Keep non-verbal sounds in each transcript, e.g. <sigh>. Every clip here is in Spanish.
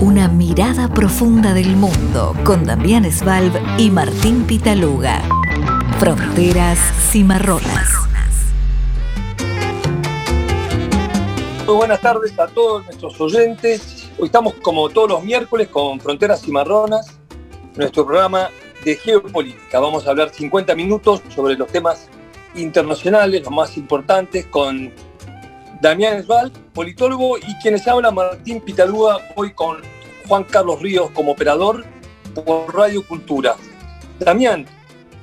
Una mirada profunda del mundo con Damián Svalb y Martín Pitaluga. Fronteras cimarronas. Muy buenas tardes a todos nuestros oyentes. Hoy estamos como todos los miércoles con Fronteras Cimarronas, nuestro programa de geopolítica. Vamos a hablar 50 minutos sobre los temas internacionales, los más importantes, con Damián Esval, politólogo, y quienes habla Martín Pitalúa, hoy con Juan Carlos Ríos como operador por Radio Cultura. Damián,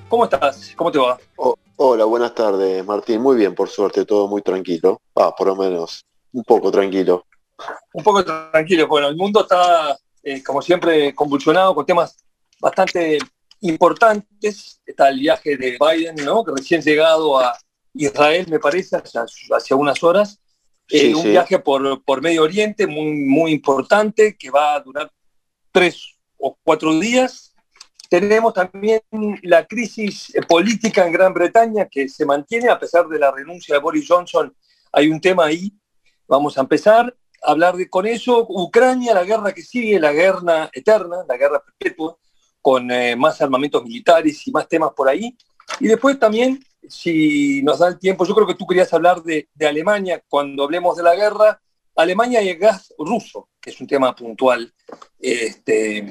¿cómo estás? ¿Cómo te va? Oh, hola, buenas tardes, Martín. Muy bien, por suerte, todo muy tranquilo. Ah, por lo menos, un poco tranquilo. Un poco tranquilo. Bueno, el mundo está, eh, como siempre, convulsionado con temas bastante importantes. Está el viaje de Biden, ¿no? Que recién llegado a Israel, me parece, hace unas horas. Eh, un viaje por, por, Medio Oriente muy, muy importante que va a durar tres o cuatro días. Tenemos también la crisis política en Gran Bretaña que se mantiene a pesar de la renuncia de Boris Johnson. Hay un tema ahí. Vamos a empezar a hablar de, con eso. Ucrania, la guerra que sigue, la guerra eterna, la guerra perpetua, con eh, más armamentos militares y más temas por ahí. Y después también si nos da el tiempo, yo creo que tú querías hablar de, Alemania cuando hablemos de la guerra. Alemania y el gas ruso, que es un tema puntual. Este,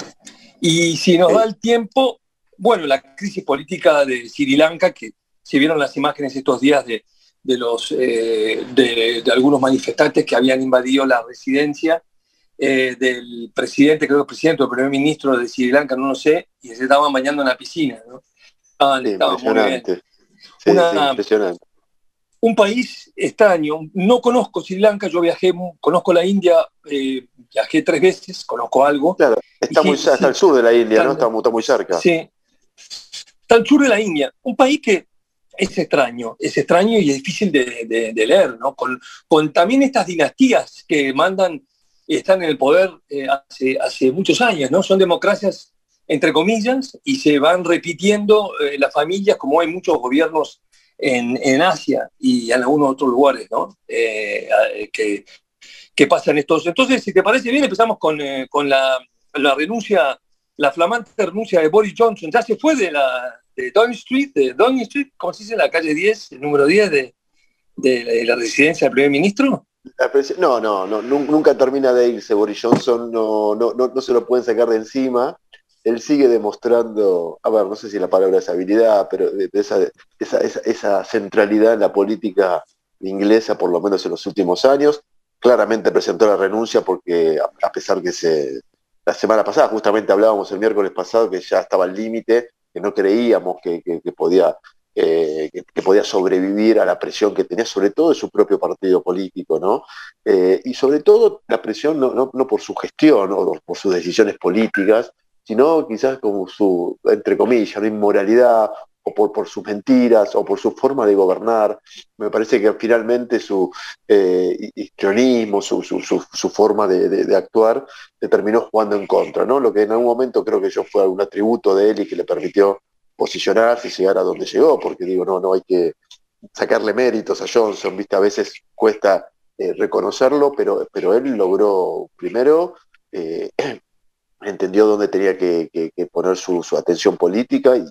y si nos da el tiempo, bueno, la crisis política de Sri Lanka, que se vieron las imágenes estos días de, los, eh, de, algunos manifestantes que habían invadido la residencia eh, del presidente, creo que el presidente o el primer ministro de Sri Lanka, no lo sé, y se estaban bañando en la piscina. ¿no? estaban muy bien un país extraño. No conozco Sri Lanka, yo viajé, conozco la India, eh, viajé tres veces, conozco algo. Claro, está muy está al sur de la India, ¿no? Está, muy cerca. Sí, está al sur de la India. Un país que es extraño, es extraño y es difícil de, leer, ¿no? Con, con, también estas dinastías que mandan, están en el poder eh, hace, hace muchos años, ¿no? Son democracias entre comillas, y se van repitiendo eh, las familias, como hay muchos gobiernos en, en, Asia y en algunos otros lugares, ¿no? Eh, que, que, pasan estos. Entonces, si te parece bien, empezamos con, eh, con la, la, renuncia, la flamante renuncia de Boris Johnson. Ya se fue de la de Downing Street, de Downing Street, ¿cómo se dice? La calle 10, el número 10 de, de, la residencia del primer ministro. No, no, no, nunca termina de irse Boris Johnson, no, no, no, no se lo pueden sacar de encima él sigue demostrando, a ver, no sé si la palabra es habilidad, pero esa, centralidad en la política inglesa, por lo menos en los últimos años. Claramente presentó la renuncia porque, a, pesar que se, la semana pasada, justamente hablábamos el miércoles pasado, que ya estaba al límite, que no creíamos que, podía, eh, que, podía sobrevivir a la presión que tenía, sobre todo de su propio partido político, ¿no? Eh, y sobre todo la presión no por su gestión o por sus decisiones políticas, sino quizás como su, entre comillas, una inmoralidad o por, por, sus mentiras o por su forma de gobernar. Me parece que finalmente su eh, histrionismo, su, su, forma de, actuar, le terminó jugando en contra, ¿no? Lo que en algún momento creo que yo fue un atributo de él y que le permitió posicionarse y llegar a donde llegó, porque digo, no, no hay que sacarle méritos a Johnson, ¿viste? A veces cuesta eh, reconocerlo, pero, pero él logró primero eh, entendió dónde tenía que, poner su, atención política y,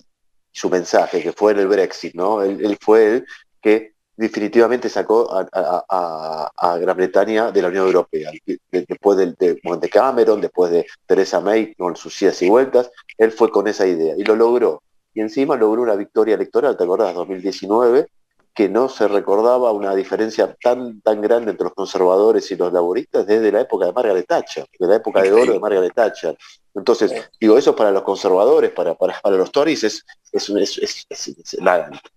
su mensaje, que fue en el Brexit, ¿no? Él, fue el que definitivamente sacó a, Gran Bretaña de la Unión Europea. Después de, de, Cameron, después de Theresa May, con sus idas y vueltas, él fue con esa idea y lo logró. Y encima logró una victoria electoral, ¿te acordás? 2019, que no se recordaba una diferencia tan, tan grande entre los conservadores y los laboristas desde la época de Margaret Thatcher, de la época de oro de Margaret Thatcher. Entonces, digo, eso para los conservadores, para, para, para los Tories, es, es,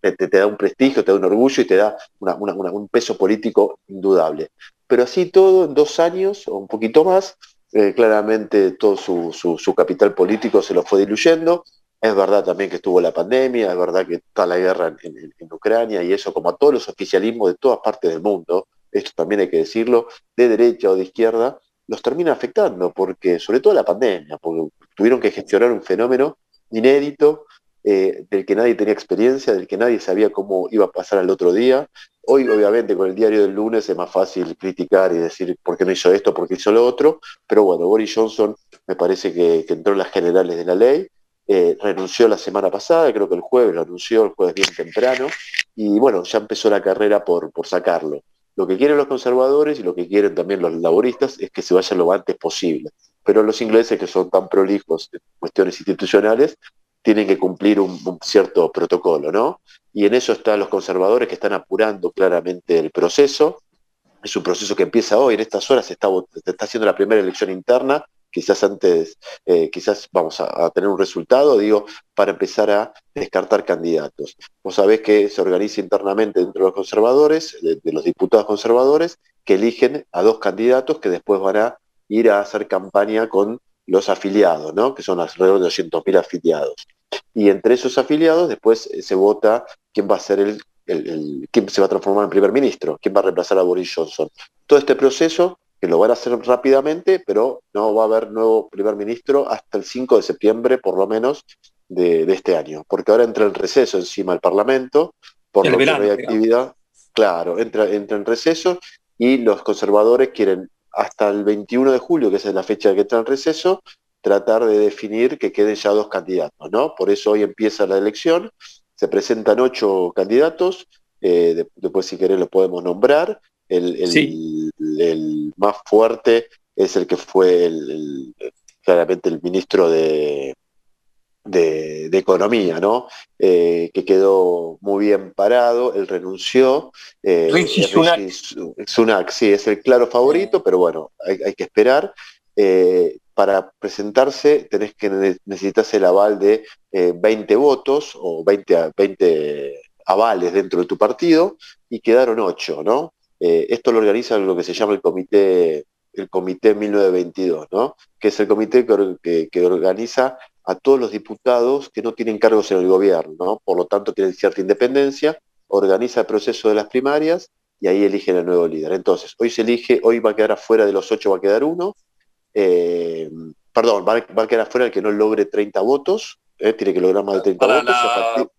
te, da un prestigio, te da un orgullo y te da un peso político indudable. Pero así todo, en dos años o un poquito más, eh, claramente todo su, su, su capital político se lo fue diluyendo es verdad también que estuvo la pandemia, es verdad que está la guerra en, Ucrania y eso, como a todos los oficialismos de todas partes del mundo, esto también hay que decirlo, de derecha o de izquierda, los termina afectando, porque sobre todo la pandemia, porque tuvieron que gestionar un fenómeno inédito eh, del que nadie tenía experiencia, del que nadie sabía cómo iba a pasar al otro día. Hoy, obviamente, con el diario del lunes es más fácil criticar y decir por qué no hizo esto, por qué hizo lo otro, pero bueno, Boris Johnson me parece que, entró en las generales de la ley, eh, renunció la semana pasada, creo que el jueves lo anunció, el jueves bien temprano, y bueno, ya empezó la carrera por, por sacarlo. Lo que quieren los conservadores y lo que quieren también los laboristas es que se vaya lo antes posible. Pero los ingleses, que son tan prolijos en cuestiones institucionales, tienen que cumplir un, cierto protocolo, ¿no? Y en eso están los conservadores que están apurando claramente el proceso. Es un proceso que empieza hoy, en estas horas se está, se está haciendo la primera elección interna quizás antes, eh, quizás vamos a, tener un resultado, digo, para empezar a descartar candidatos. Vos sabés que se organiza internamente dentro de los conservadores, de, los diputados conservadores, que eligen a dos candidatos que después van a ir a hacer campaña con los afiliados, ¿no? que son alrededor de 200.000 afiliados. Y entre esos afiliados después eh, se vota quién va a ser el, el, quién se va a transformar en primer ministro, quién va a reemplazar a Boris Johnson. Todo este proceso que lo van a hacer rápidamente, pero no va a haber nuevo primer ministro hasta el 5 de septiembre, por lo menos, de, este año. Porque ahora entra el receso encima del Parlamento, por lo que no hay actividad. Claro, entra, entra en receso y los conservadores quieren hasta el 21 de julio, que es la fecha que entra en receso, tratar de definir que queden ya dos candidatos, ¿no? Por eso hoy empieza la elección, se presentan ocho candidatos, eh, después si querés los podemos nombrar, el, más fuerte es el que fue el, claramente el ministro de, de, Economía, ¿no? Eh, que quedó muy bien parado, él renunció. Eh, Sunak. sí, es el claro favorito, pero bueno, hay, que esperar. Eh, para presentarse tenés que necesitas el aval de 20 votos o 20, 20 avales dentro de tu partido y quedaron 8, ¿no? Eh, esto lo organiza lo que se llama el comité, el comité 1922, ¿no? que es el comité que, organiza a todos los diputados que no tienen cargos en el gobierno, por lo tanto tienen cierta independencia, organiza el proceso de las primarias y ahí eligen el nuevo líder. Entonces, hoy se elige, hoy va a quedar afuera de los ocho, va a quedar uno, eh, perdón, va, a quedar afuera el que no logre 30 votos, eh, tiene que lograr más de 30 votos.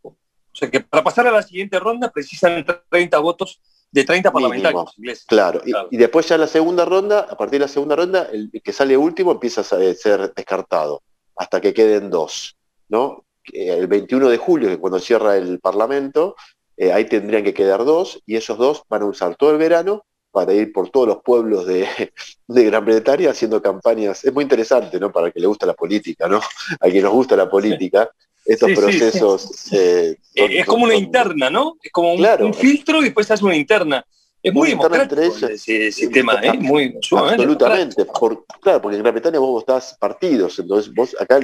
O sea que para pasar a la siguiente ronda precisan 30 votos de 30 parlamentarios ingleses. Claro. Y, después ya en la segunda ronda, a partir de la segunda ronda, el que sale último empieza a ser descartado, hasta que queden dos. ¿no? El 21 de julio, que cuando cierra el Parlamento, eh, ahí tendrían que quedar dos, y esos dos van a usar todo el verano para ir por todos los pueblos de, <laughs> de, Gran Bretaña haciendo campañas. Es muy interesante, ¿no? Para que le gusta la política, ¿no? <laughs> A quien nos gusta la política estos procesos. Eh, es como una interna, ¿no? Es como un, filtro y después hace una interna. Es muy democrático ese sistema, ¿eh? Muy Absolutamente. claro, porque en Gran Bretaña vos votás partidos, entonces vos acá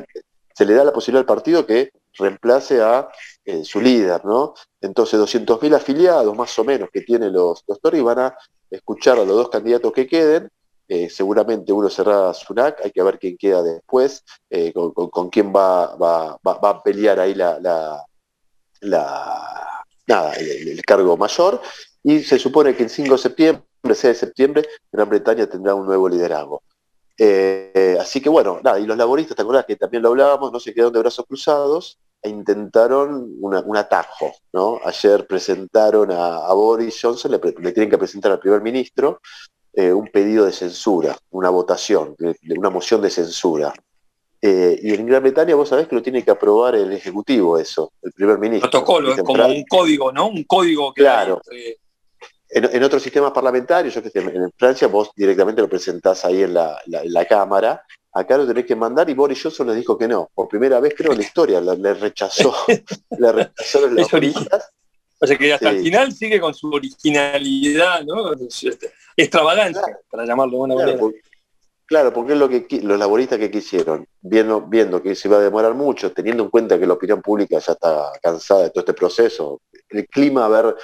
se le da la posibilidad al partido que reemplace a eh, su líder, ¿no? Entonces 200.000 afiliados más o menos que tienen los, los Tories van a escuchar a los dos candidatos que queden eh, seguramente uno será Sunak, hay que ver quién queda después, eh, con, quién va, va, a pelear ahí la, la, nada, el, cargo mayor. Y se supone que el 5 de septiembre, 6 de septiembre, Gran Bretaña tendrá un nuevo liderazgo. Eh, así que bueno, nada, y los laboristas, ¿te acuerdas que también lo hablábamos? No se quedaron de brazos cruzados e intentaron un atajo, ¿no? Ayer presentaron a, Boris Johnson, le, tienen que presentar al primer ministro, eh, un pedido de censura, una votación, de, una moción de censura. Eh, y en Gran Bretaña vos sabés que lo tiene que aprobar el Ejecutivo eso, el primer ministro. Protocolo, es como un código, ¿no? Un código que... Claro. En, otros sistemas parlamentarios, yo que sé, en Francia vos directamente lo presentás ahí en la, Cámara, acá lo tenés que mandar y Boris Johnson le dijo que no. Por primera vez creo en la historia le, rechazó, le rechazó <laughs> los o sea que hasta el final sigue con su originalidad, ¿no? Este, extravagancia, para llamarlo de una manera. claro, porque es lo que los laboristas que quisieron, viendo, viendo que se iba a demorar mucho, teniendo en cuenta que la opinión pública ya está cansada de todo este proceso, el clima, a ver,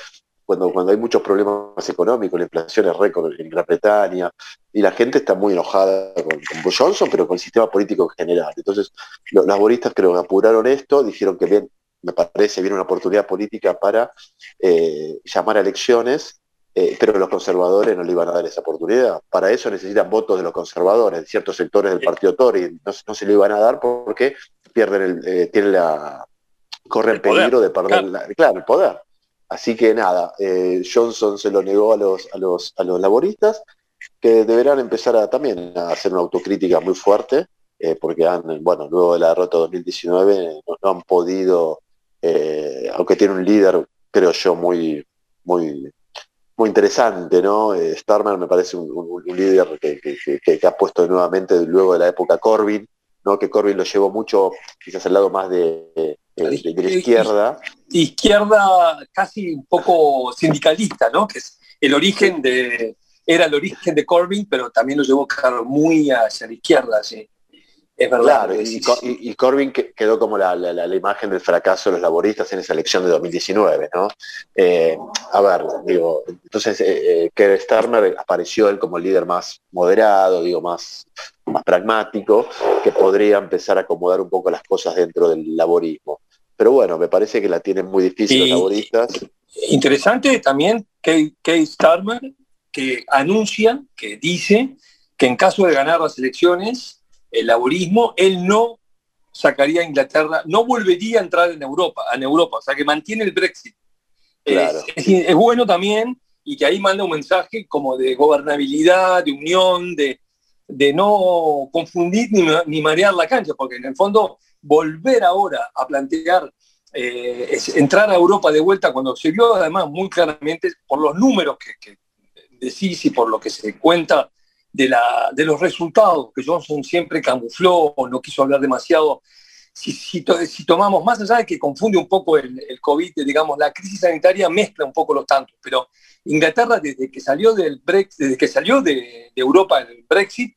cuando, cuando hay muchos problemas económicos, la inflación es récord en Gran Bretaña, y la gente está muy enojada con, con Johnson, pero con el sistema político en general. Entonces, los laboristas creo que apuraron esto, dijeron que bien, me parece bien una oportunidad política para eh, llamar a elecciones, eh, pero los conservadores no le iban a dar esa oportunidad. Para eso necesitan votos de los conservadores, ciertos sectores del partido Tory no, se le iban a dar porque pierden el, eh, tienen la corren peligro de perder, claro. el poder. Así que nada, eh, Johnson se lo negó a los, a los, a los laboristas, que deberán empezar a, también a hacer una autocrítica muy fuerte, porque han, bueno, luego de la derrota 2019 no, han podido, eh, aunque tiene un líder, creo yo, muy, muy, muy interesante, ¿no? Starmer me parece un, líder que, ha puesto nuevamente luego de la época Corbyn, ¿no? Que Corbyn lo llevó mucho, quizás al lado más de, de, la izquierda. Izquierda casi un poco sindicalista, ¿no? Que es el origen de, era el origen de Corbyn, pero también lo llevó muy hacia la izquierda, sí. Es verdad. Claro, y, Corbyn quedó como la, imagen del fracaso de los laboristas en esa elección de 2019, ¿no? Eh, a ver, digo, entonces eh, eh, Keir Starmer apareció él como el líder más moderado, digo, más, más pragmático, que podría empezar a acomodar un poco las cosas dentro del laborismo. Pero bueno, me parece que la tienen muy difícil los laboristas. Interesante también que Starmer, que anuncia, que dice que en caso de ganar las elecciones, el laborismo, él no sacaría a Inglaterra, no volvería a entrar en Europa, en Europa, o sea que mantiene el Brexit. Es, bueno también y que ahí manda un mensaje como de gobernabilidad, de unión, de, de no confundir ni, ni marear la cancha, porque en el fondo volver ahora a plantear eh, entrar a Europa de vuelta cuando se vio además muy claramente por los números que, decís y por lo que se cuenta de, la, de los resultados, que Johnson siempre camufló o no quiso hablar demasiado. Si, tomamos más allá de que confunde un poco el, el, COVID, digamos, la crisis sanitaria mezcla un poco los tantos, pero Inglaterra desde que salió del Brexit, desde que salió de, de Europa el Brexit,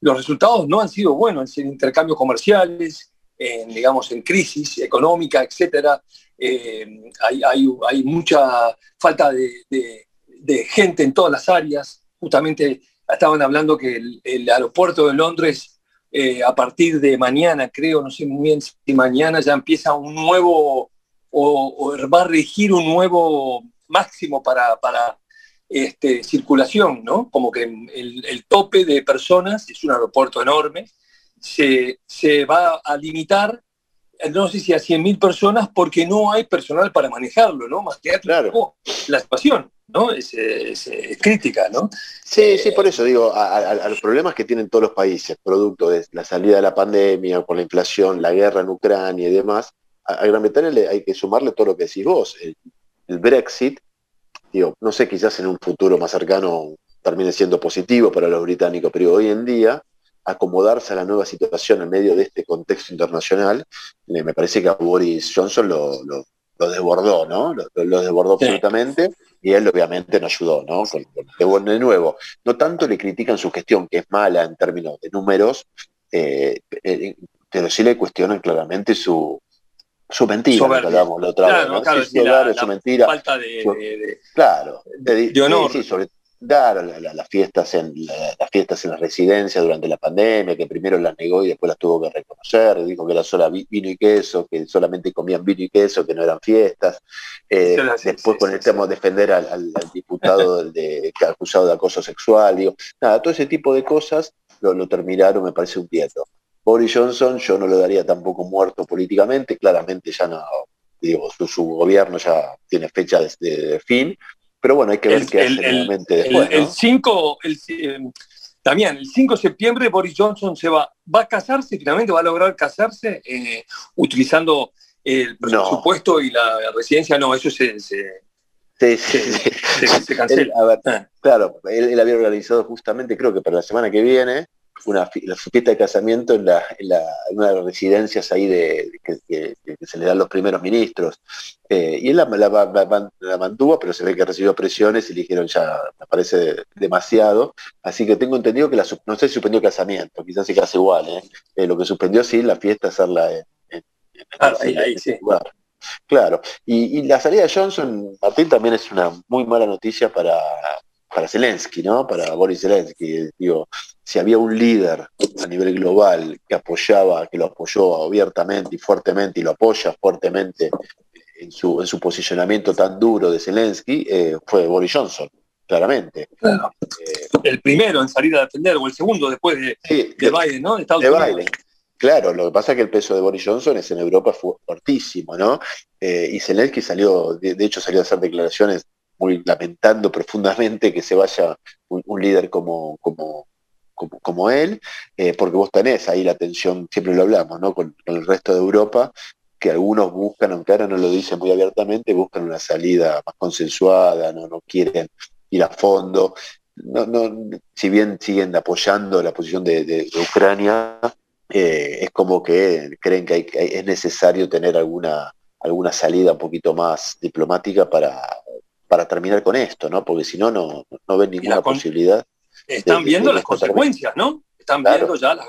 los resultados no han sido buenos en intercambios comerciales, en, digamos, en crisis económica, etcétera. Eh, hay, mucha falta de, gente en todas las áreas. Justamente estaban hablando que el, aeropuerto de Londres, eh, a partir de mañana, creo, no sé muy bien si mañana ya empieza un nuevo, o, va a regir un nuevo máximo para, para este, circulación, ¿no? Como que el, el tope de personas, es un aeropuerto enorme, se, va a limitar, no sé si a 100.000 personas, porque no hay personal para manejarlo, ¿no? Más que claro. la situación, ¿no? Es, crítica, ¿no? Sí, sí, por eso digo, a, los problemas que tienen todos los países, producto de la salida de la pandemia, con la inflación, la guerra en Ucrania y demás, a, Gran Bretaña le, hay que sumarle todo lo que decís vos. El, el Brexit, digo, no sé, quizás en un futuro más cercano termine siendo positivo para los británicos, pero hoy en día acomodarse a la nueva situación en medio de este contexto internacional, eh, me parece que a Boris Johnson lo, desbordó, ¿no? Lo, desbordó absolutamente y él obviamente no ayudó, ¿no? de, nuevo, no tanto le critican su gestión, que es mala en términos de números, eh, eh, pero sí le cuestionan claramente su, su mentira, la otra ¿no? claro, su mentira. Falta de, claro, de, honor. Sí, sobre, Claro, las fiestas en las fiestas en la residencia durante la pandemia, que primero las negó y después las tuvo que reconocer, dijo que era solo vino y queso, que solamente comían vino y queso, que no eran fiestas. Eh, después con el tema de defender al, diputado de, que acusado de acoso sexual, digo, nada, todo ese tipo de cosas lo, terminaron, me parece un pieto. Boris Johnson yo no lo daría tampoco muerto políticamente, claramente ya no, digo, su, gobierno ya tiene fecha de fin, pero bueno, hay que ver qué hace realmente después. El 5, eh, también, el 5 de septiembre Boris Johnson se va, va a casarse, finalmente va a lograr casarse eh, utilizando el presupuesto y la residencia. No, eso se, se Sí, Se, cancela. <laughs> a ver. Claro, él, había organizado justamente, creo que para la semana que viene, una la fiesta de casamiento en, la, en, una de las residencias ahí de, que, se le dan los primeros ministros. Eh, y él la, la, mantuvo, pero se ve que recibió presiones y le dijeron ya, me parece demasiado. Así que tengo entendido que la, no sé si suspendió casamiento, quizás se casa igual. ¿eh? Eh, lo que suspendió sí la fiesta hacerla en, ah, ahí, sí. lugar. Claro, y, y, la salida de Johnson, Martín, también es una muy mala noticia para, para Zelensky, ¿no? Para Boris Zelensky. Digo, si había un líder a nivel global que apoyaba, que lo apoyó abiertamente y fuertemente y lo apoya fuertemente en su, en su posicionamiento tan duro de Zelensky, eh, fue Boris Johnson, claramente. Eh, el primero en salir a defender, o el segundo después de, Biden, ¿no? De, Biden. claro, lo que pasa es que el peso de Boris Johnson es en Europa fue fortísimo, ¿no? Eh, y Zelensky salió, de, hecho salió a hacer declaraciones lamentando profundamente que se vaya un, líder como, como, como, él, eh, porque vos tenés ahí la tensión, siempre lo hablamos, ¿no? Con, el resto de Europa, que algunos buscan, aunque ahora no lo dicen muy abiertamente, buscan una salida más consensuada, no, no quieren ir a fondo. No, no, si bien siguen apoyando la posición de, Ucrania, eh, es como que creen que, es necesario tener alguna, alguna salida un poquito más diplomática para, para terminar con esto, ¿no? Porque si no, no, no ven ninguna posibilidad. Están viendo las consecuencias, ¿no? Están viendo ya la,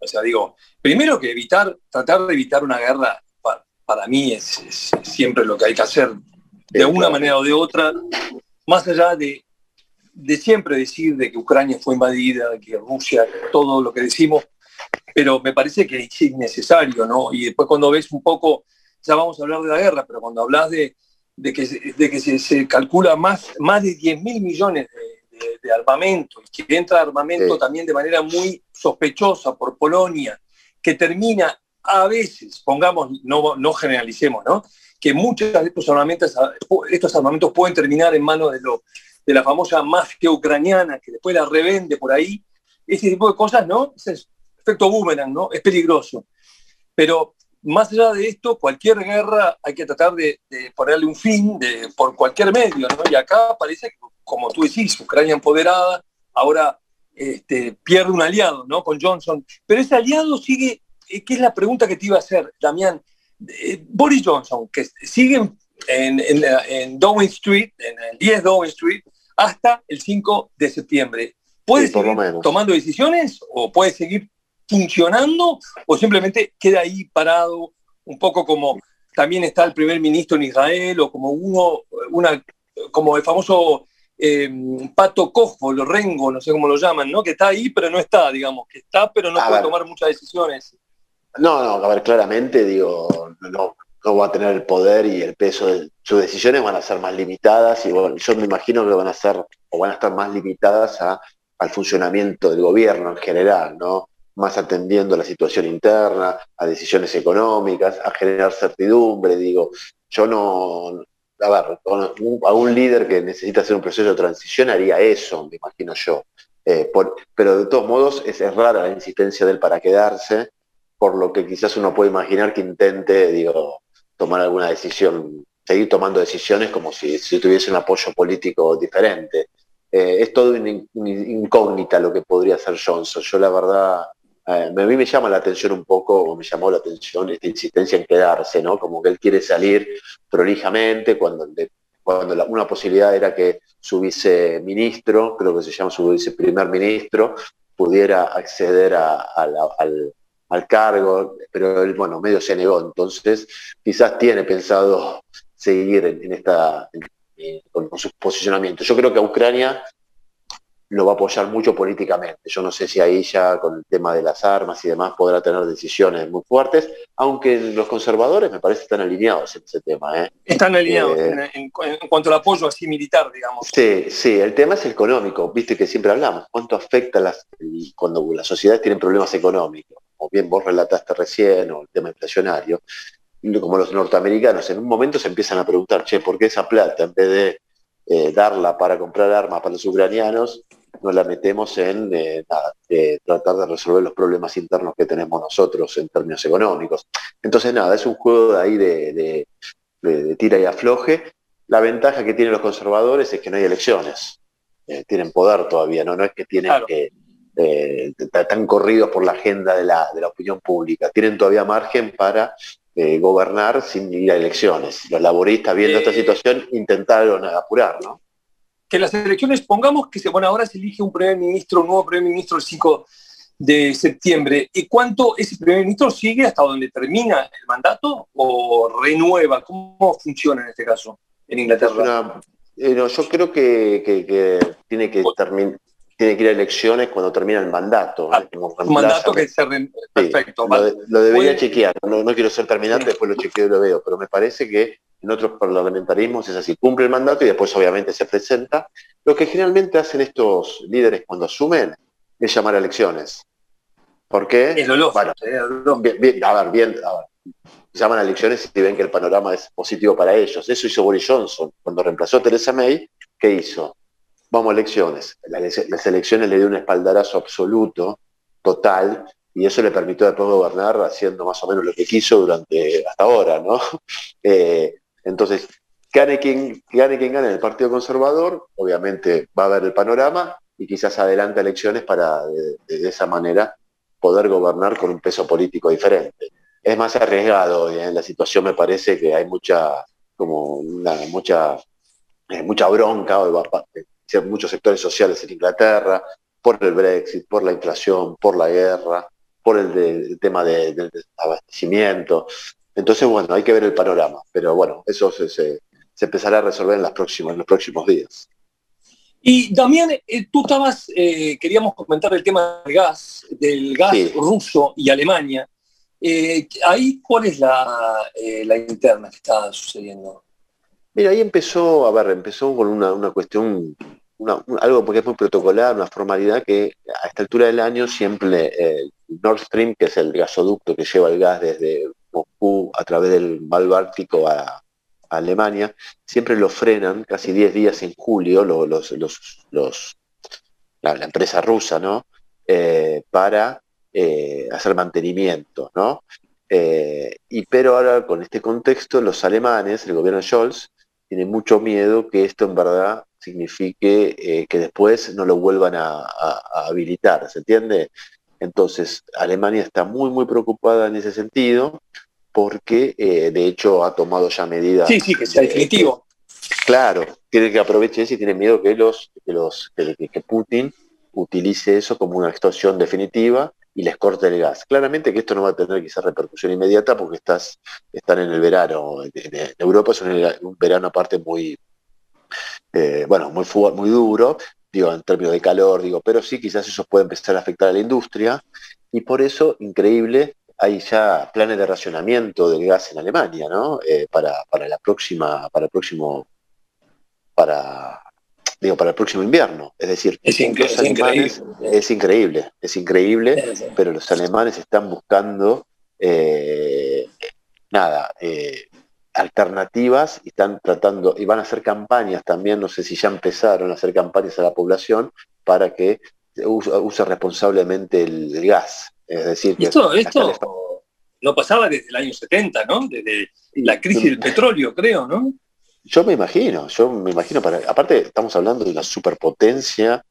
O sea, digo, primero que evitar, tratar de evitar una guerra, para, mí es, siempre lo que hay que hacer, de una manera o de otra, más allá de, de siempre decir de que Ucrania fue invadida, de que Rusia, todo lo que decimos, pero me parece que es innecesario, ¿no? Y después cuando ves un poco, ya vamos a hablar de la guerra, pero cuando hablas de, de que, de que se, calcula más, más de 10 mil millones de, armamento, y que entra armamento también de manera muy sospechosa por Polonia, que termina a veces, pongamos, no, no generalicemos, ¿no? que muchos de estos armamentos, estos armamentos pueden terminar en manos de, lo, de la famosa mafia ucraniana, que después la revende por ahí. Ese tipo de cosas, ¿no? Ese efecto boomerang, ¿no? Es peligroso. Pero más allá de esto, cualquier guerra hay que tratar de, ponerle un fin de, por cualquier medio, ¿no? Y acá parece, como tú decís, Ucrania empoderada, ahora este, pierde un aliado, ¿no? Con Johnson. Pero ese aliado sigue, eh, ¿qué es la pregunta que te iba a hacer, Damián? Eh, Boris Johnson, que sigue en, en, Downing Street, en el 10 Downing Street, hasta el 5 de septiembre. ¿Puede seguir tomando decisiones o puede seguir funcionando o simplemente queda ahí parado, un poco como también está el primer ministro en Israel o como uno, una, como el famoso em, pato cojo, lo rengo, no sé cómo lo llaman, ¿no? Que está ahí pero no está, digamos, que está pero no puede tomar muchas decisiones. No, no, a ver, claramente, digo, no, no va a tener el poder y el peso de sus decisiones van a ser más limitadas y bueno, yo me imagino que van a ser o van a estar más limitadas a, al funcionamiento del gobierno en general, ¿no? Más atendiendo a la situación interna, a decisiones económicas, a generar certidumbre, digo, yo no, a ver, a un líder que necesita hacer un proceso de transición haría eso, me imagino yo. Eh, pero de todos modos es, rara la insistencia de él para quedarse, por lo que quizás uno puede imaginar que intente, digo, tomar alguna decisión, seguir tomando decisiones como si, tuviese un apoyo político diferente. Eh, es todo incógnita lo que podría hacer Johnson. Yo la verdad, eh, a mí me llama la atención un poco, o me llamó la atención esta insistencia en quedarse, ¿no? Como que él quiere salir prolijamente cuando, cuando una posibilidad era que su viceministro, creo que se llama su viceprimer ministro, pudiera acceder al al cargo, pero él, bueno, medio se negó, entonces quizás tiene pensado seguir en, esta, con, su posicionamiento. Yo creo que a Ucrania lo va a apoyar mucho políticamente. Yo no sé si ahí ya con el tema de las armas y demás podrá tener decisiones muy fuertes, aunque los conservadores me parece están alineados en ese tema. ¿eh? Están alineados eh, en, cuanto al apoyo así militar, digamos. Sí, sí, el tema es el económico, viste que siempre hablamos, cuánto afecta las, cuando las sociedades tienen problemas económicos como bien vos relataste recién, o el tema inflacionario, como los norteamericanos en un momento se empiezan a preguntar, che, ¿por qué esa plata, en vez de eh, darla para comprar armas para los ucranianos, no la metemos en eh, tratar de resolver los problemas internos que tenemos nosotros en términos económicos? Entonces, nada, es un juego de ahí de, tira y afloje. La ventaja que tienen los conservadores es que no hay elecciones. Eh, tienen poder todavía, ¿no? No es que tienen que eh, están corridos por la agenda de la, opinión pública. Tienen todavía margen para gobernar sin ir a elecciones. Los laboristas, viendo esta situación, intentaron apurar, ¿no? Que las elecciones, pongamos que se, bueno, ahora se elige un primer ministro, un nuevo primer ministro el 5 de septiembre. ¿Y cuánto ese primer ministro sigue hasta donde termina el mandato o renueva? ¿Cómo funciona en este caso en Inglaterra? yo creo que tiene que terminar tiene que ir a elecciones cuando termina el mandato. Ah, un mandato que se... Perfecto. lo, debería chequear. No, quiero ser terminante, después lo chequeo y lo veo, pero me parece que en otros parlamentarismos es así. Cumple el mandato y después obviamente se presenta. Lo que generalmente hacen estos líderes cuando asumen es llamar a elecciones. ¿Por qué? Es lo lógico. Bueno, bien, a ver, bien, a ver. Llaman a elecciones y ven que el panorama es positivo para ellos. Eso hizo Boris Johnson. Cuando reemplazó a Theresa May, ¿qué hizo? Vamos a elecciones. Las elecciones le dio un espaldarazo absoluto, total, y eso le permitió después gobernar haciendo más o menos lo que quiso durante hasta ahora, ¿no? <laughs> Eh, entonces, gane quien, gane quien gane el Partido Conservador, obviamente va a ver el panorama y quizás adelante elecciones para de, esa manera poder gobernar con un peso político diferente. Es más arriesgado, en la situación me parece que hay mucha, como una, mucha, eh, mucha bronca, muchos sectores sociales en Inglaterra, por el Brexit, por la inflación, por la guerra, por el, tema del abastecimiento. Entonces, bueno, hay que ver el panorama, pero bueno, eso se, empezará a resolver en, las próximas, en los próximos días. Y Damián, eh, tú estabas, eh, queríamos comentar el tema del gas, del gas ruso y Alemania. Eh, ahí, ¿cuál es la, la, interna que está sucediendo? Mira, ahí empezó, a ver, empezó con una, una cuestión algo porque es muy protocolar, una formalidad que a esta altura del año siempre Nord Stream, que es el gasoducto que lleva el gas desde Moscú a través del mar Báltico a, Alemania, siempre lo frenan casi 10 días en julio los, los, la, empresa rusa, ¿no? Eh, para eh, hacer mantenimiento, ¿no? Eh, y pero ahora con este contexto, los alemanes, el gobierno de Scholz, tiene mucho miedo que esto en verdad signifique que después no lo vuelvan a, habilitar, ¿se entiende? Entonces, Alemania está muy, muy preocupada en ese sentido porque eh, de hecho ha tomado ya medidas. Sí, sí, que sea definitivo. claro, tiene que aprovechar eso y tiene miedo que, los, que, los, que, Putin utilice eso como una extorsión definitiva y les corte el gas. Claramente que esto no va a tener quizás repercusión inmediata porque estás, están en el verano. En Europa es un verano aparte muy, eh, bueno, muy, muy duro, digo, en términos de calor, digo, pero sí, quizás eso puede empezar a afectar a la industria, y por eso, increíble, hay ya planes de racionamiento del gas en Alemania, ¿no? Eh, para, la próxima, para el próximo, para, digo, para el próximo invierno. Es decir, es, increíble. es increíble, es increíble, pero los alemanes están buscando, eh, nada, alternativas y están tratando, y van a hacer campañas también, no sé si ya empezaron a hacer campañas a la población para que use, responsablemente el, gas. Es decir, esto, esto no pasaba desde el año 70, ¿no? Desde la crisis del petróleo, creo, ¿no? Yo me imagino, yo me imagino, para, aparte estamos hablando de una superpotencia.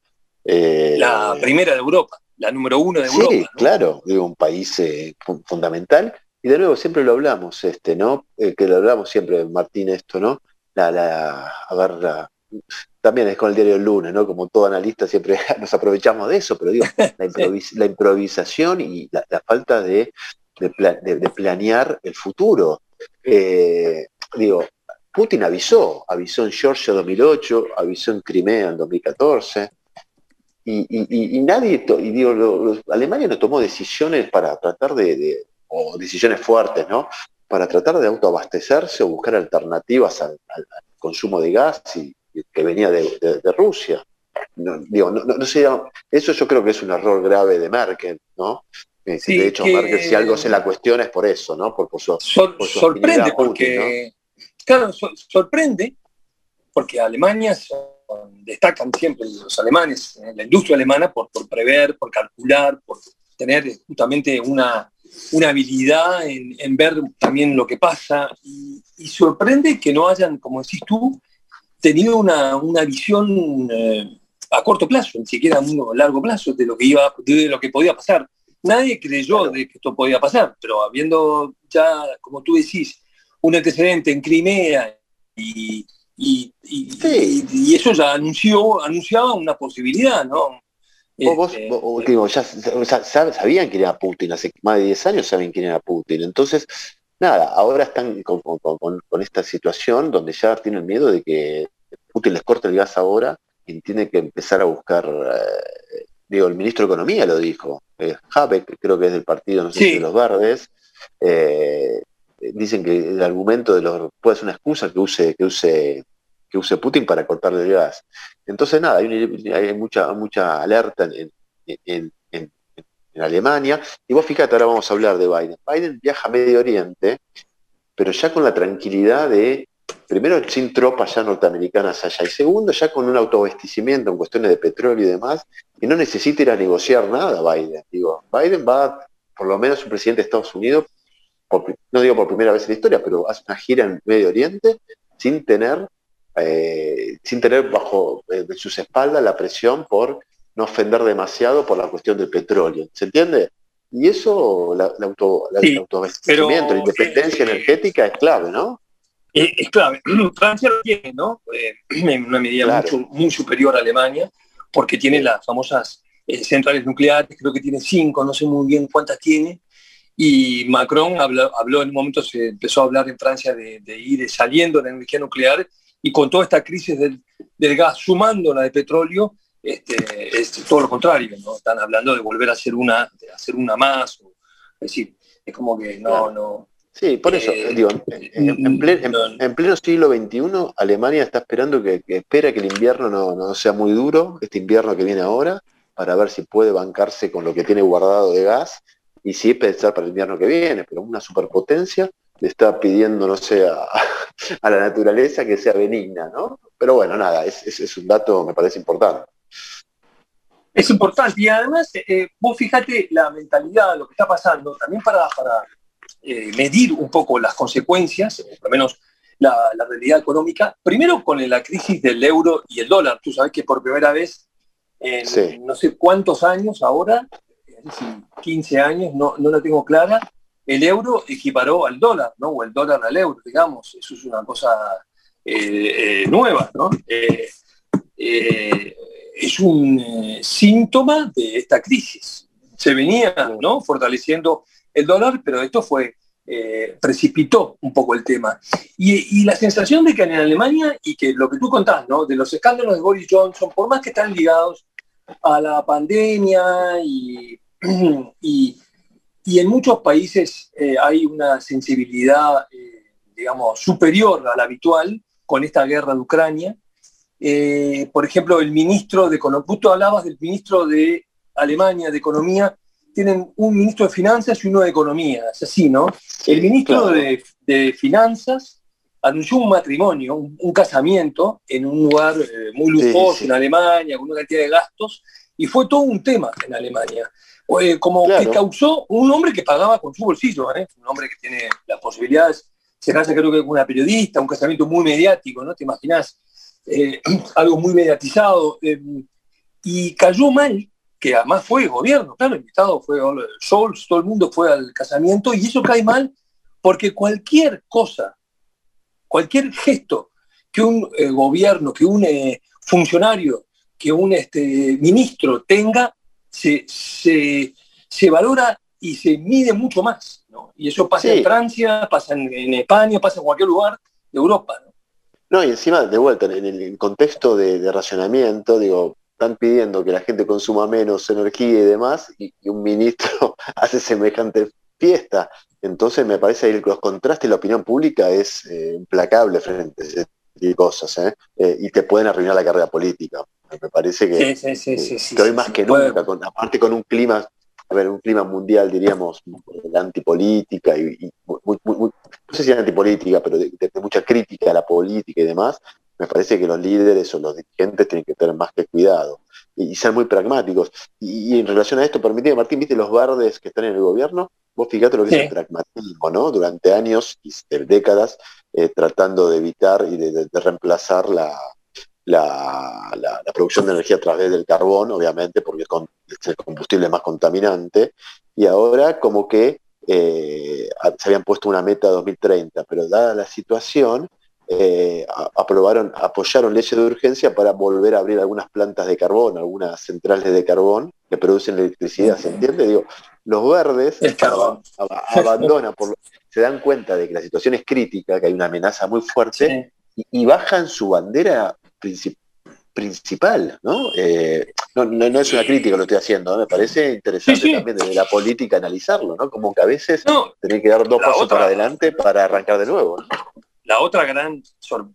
Eh, la primera de Europa, la número uno de Europa. Sí, claro, de un país eh, fundamental y de nuevo, siempre lo hablamos, este, ¿no? Eh, que lo hablamos siempre, Martín, esto, ¿no? La, la, a ver, también es con el diario del lunes, ¿no? Como todo analista siempre <laughs> nos aprovechamos de eso, pero digo, <laughs> la, improvisación y la, falta de, de, planear el futuro. Eh, digo, Putin avisó, avisó en Georgia 2008, avisó en Crimea en 2014, y, y, nadie, y digo, Alemania no tomó decisiones para tratar de, o decisiones fuertes, ¿no? Para tratar de autoabastecerse o buscar alternativas al, consumo de gas y, que venía de, Rusia. No, digo, no, no, sé, eso yo creo que es un error grave de Merkel, ¿no? Eh, de hecho, Merkel, si algo se la cuestiona es por eso, ¿no? Por, su, sorprende, porque, claro, sorprende, porque Alemania destacan siempre los alemanes, en la industria alemana, por, por prever, por calcular, por tener justamente una, una habilidad en, ver también lo que pasa y, sorprende que no hayan, como decís tú, tenido una, visión eh, a corto plazo, ni siquiera a largo plazo de lo que iba, de lo que podía pasar. Nadie creyó de que esto podía pasar, pero habiendo ya, como tú decís, un antecedente en Crimea y, y, eso ya anunció, anunciaba una posibilidad, ¿no? Vos, este, ya, sabían quién era Putin, hace más de 10 años saben quién era Putin. Entonces, nada, ahora están con, esta situación donde ya tienen miedo de que Putin les corte el gas ahora y tiene que empezar a buscar, eh, digo, el ministro de Economía lo dijo, eh, Habeck, creo que es del partido, no sé si de los verdes, eh, dicen que el argumento de los, puede ser una excusa que use, que use que use Putin para cortarle el gas. Entonces, nada, hay, mucha, mucha alerta en, en Alemania. Y vos fíjate, ahora vamos a hablar de Biden. Biden viaja a Medio Oriente, pero ya con la tranquilidad de, primero, sin tropas ya norteamericanas allá, y segundo, ya con un autoabastecimiento en cuestiones de petróleo y demás, y no necesita ir a negociar nada Biden. Digo, Biden va, por lo menos un presidente de Estados Unidos, no digo por primera vez en la historia, pero hace una gira en Medio Oriente sin tener, eh, sin tener bajo eh, sus espaldas la presión por no ofender demasiado por la cuestión del petróleo. ¿Se entiende? Y eso, la, auto, la, la independencia eh, energética es clave, ¿no? Es, clave. <clears throat> Francia lo tiene, ¿no? <clears throat> en una medida muy superior a Alemania, porque tiene las famosas centrales nucleares, creo que tiene cinco, no sé muy bien cuántas tiene, y Macron habló, habló, en un momento, se empezó a hablar en Francia de, ir saliendo de la energía nuclear y con toda esta crisis del, gas sumando la de petróleo, este, es todo lo contrario, ¿no? Están hablando de volver a hacer una, hacer una más, es decir, es como que no, no. Sí, por eso, eh, digo, en, pleno siglo XXI, Alemania está esperando que, espera que el invierno no, no, sea muy duro, este invierno que viene ahora, para ver si puede bancarse con lo que tiene guardado de gas y sí pensar para el invierno que viene, pero una superpotencia le está pidiendo, no sé, <laughs> a, la naturaleza que sea benigna, ¿no? Pero bueno, nada, es, es, un dato, me parece importante. Es importante y además, eh, vos fíjate la mentalidad, lo que está pasando, también para, para eh, medir un poco las consecuencias, por lo menos la, realidad económica, primero con la crisis del euro y el dólar. Tú sabes que por primera vez en no sé cuántos años ahora 15 años, no, no la tengo clara, el euro equiparó al dólar, ¿no? O el dólar al euro, digamos. Eso es una cosa eh, eh, nueva, ¿no? Eh, es un síntoma de esta crisis. Se venía, ¿no? Fortaleciendo el dólar, pero esto fue, precipitó un poco el tema. Y, la sensación de que en Alemania, y que lo que tú contás, ¿no? De los escándalos de Boris Johnson, por más que están ligados a la pandemia y <clears throat> y, en muchos países eh, hay una sensibilidad, eh, digamos, superior a la habitual con esta guerra de Ucrania. Eh, por ejemplo, el ministro de Economía, tú hablabas del ministro de Alemania de Economía, tienen un ministro de Finanzas y uno de Economía, es así, ¿no? el ministro de, Finanzas anunció un matrimonio, un, casamiento en un lugar muy lujoso en Alemania, con una cantidad de gastos, y fue todo un tema en Alemania. Eh, como que causó un hombre que pagaba con su bolsillo, ¿eh? un hombre que tiene las posibilidades, se casa creo que con una periodista, un casamiento muy mediático, ¿no? ¿Te imaginas? Eh, <clears throat> algo muy mediatizado, y cayó mal, que además fue el gobierno, claro, el Estado fue Scholz, todo el mundo fue al casamiento, y eso cae mal porque cualquier cosa, cualquier gesto que un gobierno, que un funcionario, que un este, ministro tenga, se, se, valora y se mide mucho más. ¿no? Y eso pasa en Francia, pasa en, España, pasa en cualquier lugar de Europa. ¿no? No, y encima, de vuelta, en el contexto de, racionamiento, digo, están pidiendo que la gente consuma menos energía y demás, y, un ministro <laughs> hace semejante fiesta. Entonces me parece que los contrastes y la opinión pública es eh, implacable frente a ese tipo de cosas, ¿eh? Eh, y te pueden arruinar la carrera política. Me parece que, hoy más que nunca, aparte con un clima, a ver, un clima mundial, diríamos, de antipolítica y, no sé si antipolítica, pero de, mucha crítica a la política y demás, me parece que los líderes o los dirigentes tienen que tener más que cuidado y, ser muy pragmáticos. Y, en relación a esto, permíteme, Martín, viste los verdes que están en el gobierno, vos fíjate lo que es el pragmatismo, ¿no? Durante años y décadas, eh, tratando de evitar y de reemplazar la, la, producción de energía a través del carbón, obviamente, porque es el combustible más contaminante, y ahora como que eh, se habían puesto una meta 2030, pero dada la situación, eh, aprobaron, apoyaron leyes de urgencia para volver a abrir algunas plantas de carbón, algunas centrales de carbón que producen electricidad, ¿se entiende? Digo, los verdes abandonan, se dan cuenta de que la situación es crítica, que hay una amenaza muy fuerte, y, bajan su bandera principal, eh, ¿no? ¿no? es una crítica lo estoy haciendo, me parece interesante también desde la política analizarlo, ¿no? Como que a veces no, tenés que dar dos pasos para adelante para arrancar de nuevo. La otra gran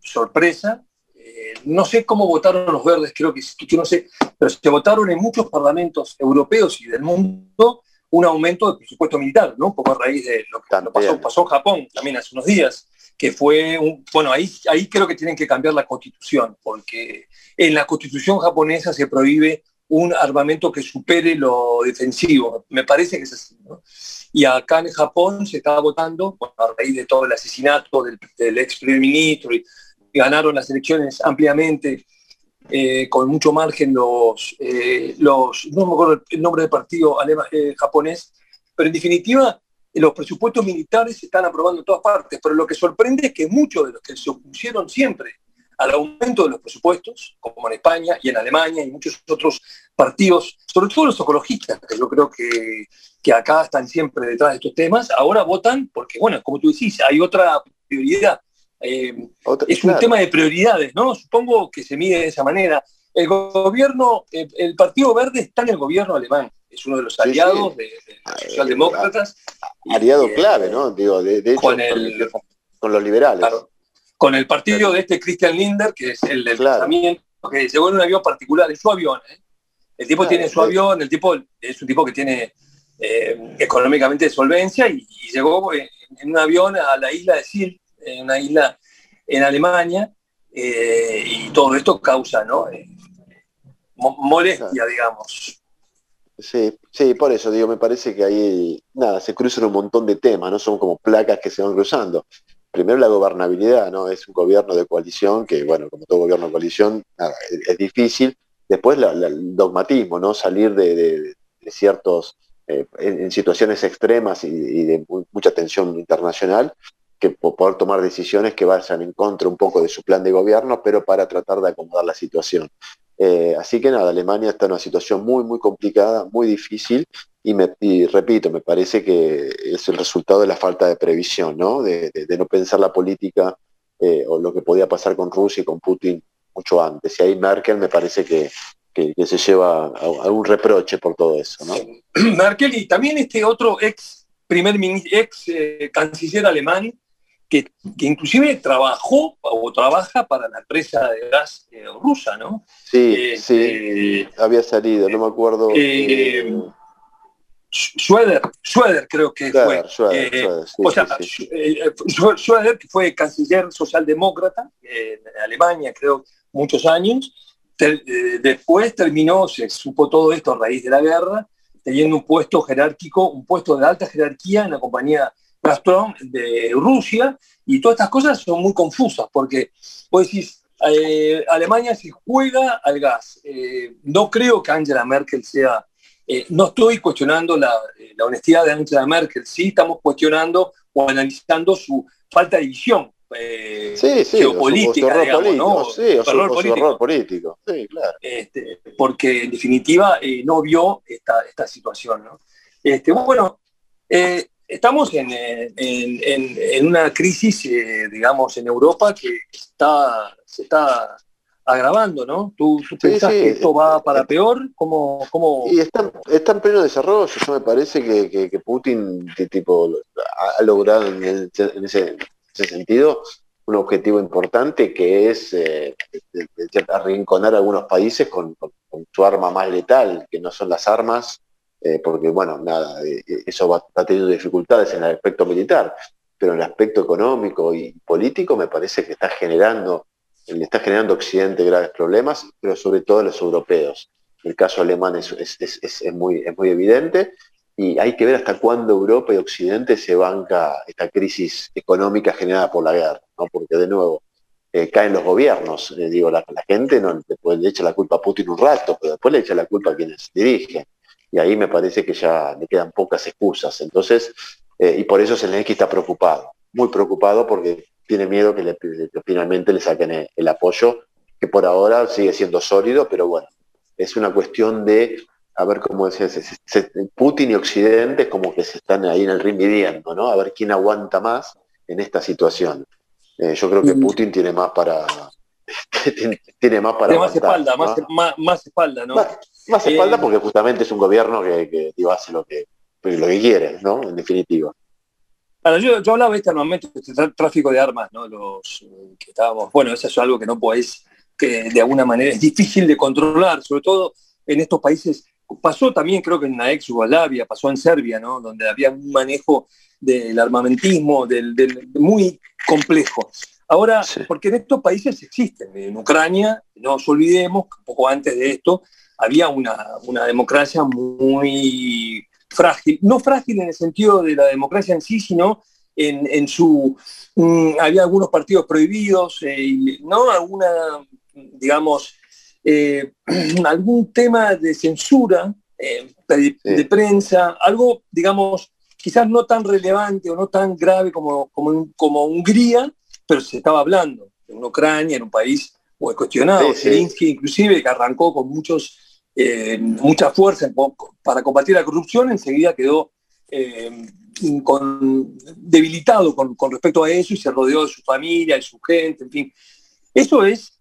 sorpresa, eh, no sé cómo votaron los verdes, creo que, yo no sé, pero se votaron en muchos parlamentos europeos y del mundo un aumento del presupuesto militar, ¿no? Un poco a raíz de lo que pasó, pasó, en Japón también hace unos días, que fue un, bueno, ahí, ahí creo que tienen que cambiar la constitución, porque en la constitución japonesa se prohíbe un armamento que supere lo defensivo. Me parece que es así. ¿no? Y acá en Japón se estaba votando, a raíz de todo el asesinato del, ex primer ministro, y, ganaron las elecciones ampliamente, eh, con mucho margen los, eh, los, no me acuerdo el nombre del partido eh, japonés, pero en definitiva los presupuestos militares se están aprobando en todas partes, pero lo que sorprende es que muchos de los que se opusieron siempre al aumento de los presupuestos, como en España y en Alemania y muchos otros partidos, sobre todo los ecologistas, que yo creo que, que acá están siempre detrás de estos temas, ahora votan porque, bueno, como tú decís, hay otra prioridad. Eh, es un tema de prioridades, ¿no? Supongo que se mide de esa manera. El gobierno, el, Partido Verde está en el gobierno alemán, es uno de los aliados De, los socialdemócratas. Aliado clave, ¿no? Digo, de, hecho, con, con, los liberales con el partido de este Christian Linder, que es el del claro. que llegó en un avión particular, en su avión. ¿eh? El tipo tiene su avión, el tipo es un tipo que tiene eh, económicamente solvencia y, llegó en, un avión a la isla de Sil, en una isla en Alemania, eh, y todo esto causa ¿no? molestia, digamos. Sí, sí, por eso digo, me parece que ahí, nada, se cruzan un montón de temas, ¿no? Son como placas que se van cruzando primero la gobernabilidad, ¿no? Es un gobierno de coalición que, bueno, como todo gobierno de coalición, es, difícil. Después el dogmatismo, ¿no? Salir de, ciertos, eh, en, situaciones extremas y, de mucha tensión internacional, que poder tomar decisiones que vayan en contra un poco de su plan de gobierno, pero para tratar de acomodar la situación. Eh, así que nada, Alemania está en una situación muy, muy complicada, muy difícil, y, repito, me parece que es el resultado de la falta de previsión, ¿no? De, no pensar la política eh, o lo que podía pasar con Rusia y con Putin mucho antes. Y ahí Merkel me parece que, se lleva a, un reproche por todo eso, ¿no? <clears throat> Merkel y también este otro ex primer ex eh, canciller alemán que, inclusive trabajó o trabaja para la empresa de gas eh, rusa, ¿no? Sí, sí, había salido, no me acuerdo. Schroeder, Schroeder creo que fue. o sea, Schroeder, que fue canciller socialdemócrata en Alemania, creo, muchos años. Eh, después terminó, se supo todo esto a raíz de la guerra, teniendo un puesto jerárquico, un puesto de alta jerarquía en la compañía Gazprom de Rusia, y todas estas cosas son muy confusas, porque vos decís, eh, Alemania se juega al gas. Eh, no creo que Angela Merkel sea eh, no estoy cuestionando la, eh, honestidad de Angela Merkel, sí estamos cuestionando o analizando su falta de visión eh, geopolítica, digamos, ¿no? Sí, o político. Sí, claro. Este, porque en definitiva no vio esta, esta situación. ¿no? Este, bueno, estamos en, en, una crisis, digamos, en Europa que está, se está agravando, ¿no? ¿Tú, pensás que esto va para peor? ¿Cómo, cómo... Y está, está, en pleno desarrollo. Yo me parece que, que, Putin tipo, ha, logrado en, ese, sentido un objetivo importante que es eh, arrinconar a algunos países con, su arma más letal, que no son las armas, eh, porque bueno, nada, eh, eso va, ha tenido dificultades en el aspecto militar, pero en el aspecto económico y político me parece que está generando le está generando Occidente graves problemas, pero sobre todo los europeos. El caso alemán es, muy, es muy evidente y hay que ver hasta cuándo Europa y Occidente se banca esta crisis económica generada por la guerra, ¿no? porque de nuevo eh, caen los gobiernos. Eh, digo, la, gente no le, echa la culpa a Putin un rato, pero después le echa la culpa a quienes dirigen. Y ahí me parece que ya le quedan pocas excusas. Entonces, eh, y por eso Zelensky está preocupado, muy preocupado porque tiene miedo que, le, finalmente le saquen el, apoyo, que por ahora sigue siendo sólido, pero bueno, es una cuestión de, a ver cómo decía, Putin y Occidente como que se están ahí en el ring midiendo, ¿no? A ver quién aguanta más en esta situación. Eh, yo creo que Putin <laughs> tiene más para... tiene más para... más espalda, más, más, espalda, ¿no? Más, espalda eh, porque justamente es un gobierno que, hace lo que, lo que quiere, ¿no? En definitiva yo, hablaba de este armamento, este tráfico de armas, ¿no? Los eh, que estábamos, bueno, eso es algo que no podéis, que de alguna manera es difícil de controlar, sobre todo en estos países pasó también creo que en la ex Yugoslavia, pasó en Serbia, ¿no? donde había un manejo del armamentismo del, muy complejo. Ahora, porque en estos países existen, en Ucrania, no nos olvidemos, poco antes de esto, había una, una democracia muy frágil, no frágil en el sentido de la democracia en sí, sino en, en su... Mm, había algunos partidos prohibidos, eh, ¿no? Alguna, digamos, eh, <clears throat> algún tema de censura eh, de, prensa, algo, digamos, quizás no tan relevante o no tan grave como, como, como Hungría, pero se estaba hablando en Ucrania, en un país muy cuestionado. Zelensky, inclusive, que arrancó con muchos, eh, mucha fuerza para combatir la corrupción, enseguida quedó con, debilitado con, con respecto a eso y se rodeó de su familia, de su gente, en fin. Eso es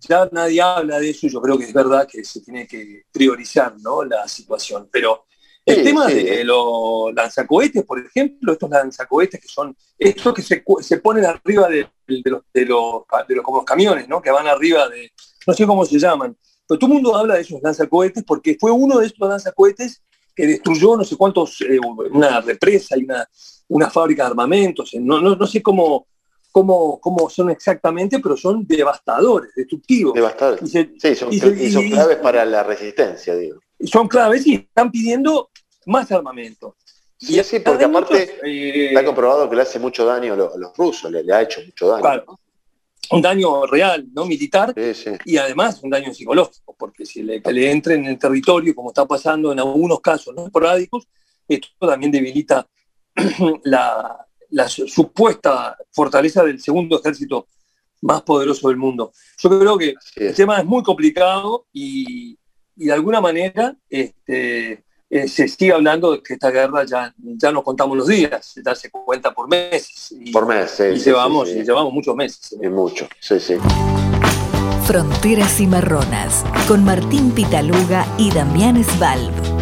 ya nadie habla de eso, yo creo que es verdad que se tiene que priorizar ¿no? la situación, pero el tema de los lanzacohetes, por ejemplo, estos lanzacohetes que son estos que se, se ponen arriba de, los, de, los, como los camiones, ¿no? que van arriba de, no sé cómo se llaman, pero todo el mundo habla de esos lanzacohetes porque fue uno de estos lanzacohetes que destruyó no sé cuántos, eh, una represa y una, una fábrica de armamentos, no, no, no sé cómo, cómo, cómo son exactamente, pero son devastadores, destructivos. Devastadores. sí, son, claves para la resistencia, digo. Son claves y están pidiendo más armamento. Y así, porque aparte eh, está comprobado que le hace mucho daño a los, rusos, le, ha hecho mucho daño. Un daño real, no militar, y además un daño psicológico, porque si le, le entren en el territorio, como está pasando en algunos casos no esporádicos, esto también debilita <clears throat> la, la supuesta fortaleza del segundo ejército más poderoso del mundo. Yo creo que el tema es muy complicado y, de alguna manera este, eh, se sigue hablando de que esta guerra ya, ya nos contamos los días, ya se cuenta por meses. por meses, y, llevamos, y llevamos muchos meses. Y mucho, sí, sí. Fronteras y Marronas, con Martín Pitaluga y Damián Svalb.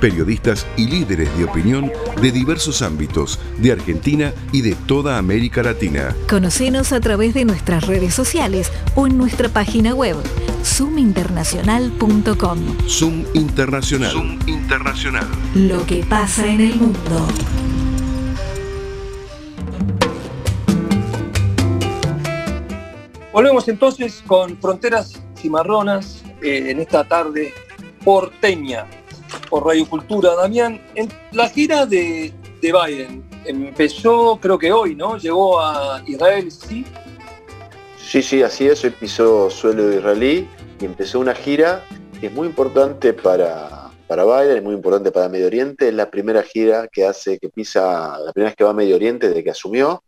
periodistas y líderes de opinión de diversos ámbitos de Argentina y de toda América Latina. Conocenos a través de nuestras redes sociales o en nuestra página web zoominternacional.com. Zoom Internacional. Zoom Internacional. Lo que pasa en el mundo. Volvemos entonces con Fronteras Cimarronas eh, en esta tarde porteña por Radio Cultura. Damián, la gira de, Biden empezó, creo que hoy, ¿no? Llegó a Israel, ¿sí? Sí, sí, así es. Hoy pisó suelo israelí y empezó una gira que es muy importante para, para Biden, es muy importante para Medio Oriente. Es la primera gira que hace, que pisa, la primera vez que va a Medio Oriente desde que asumió.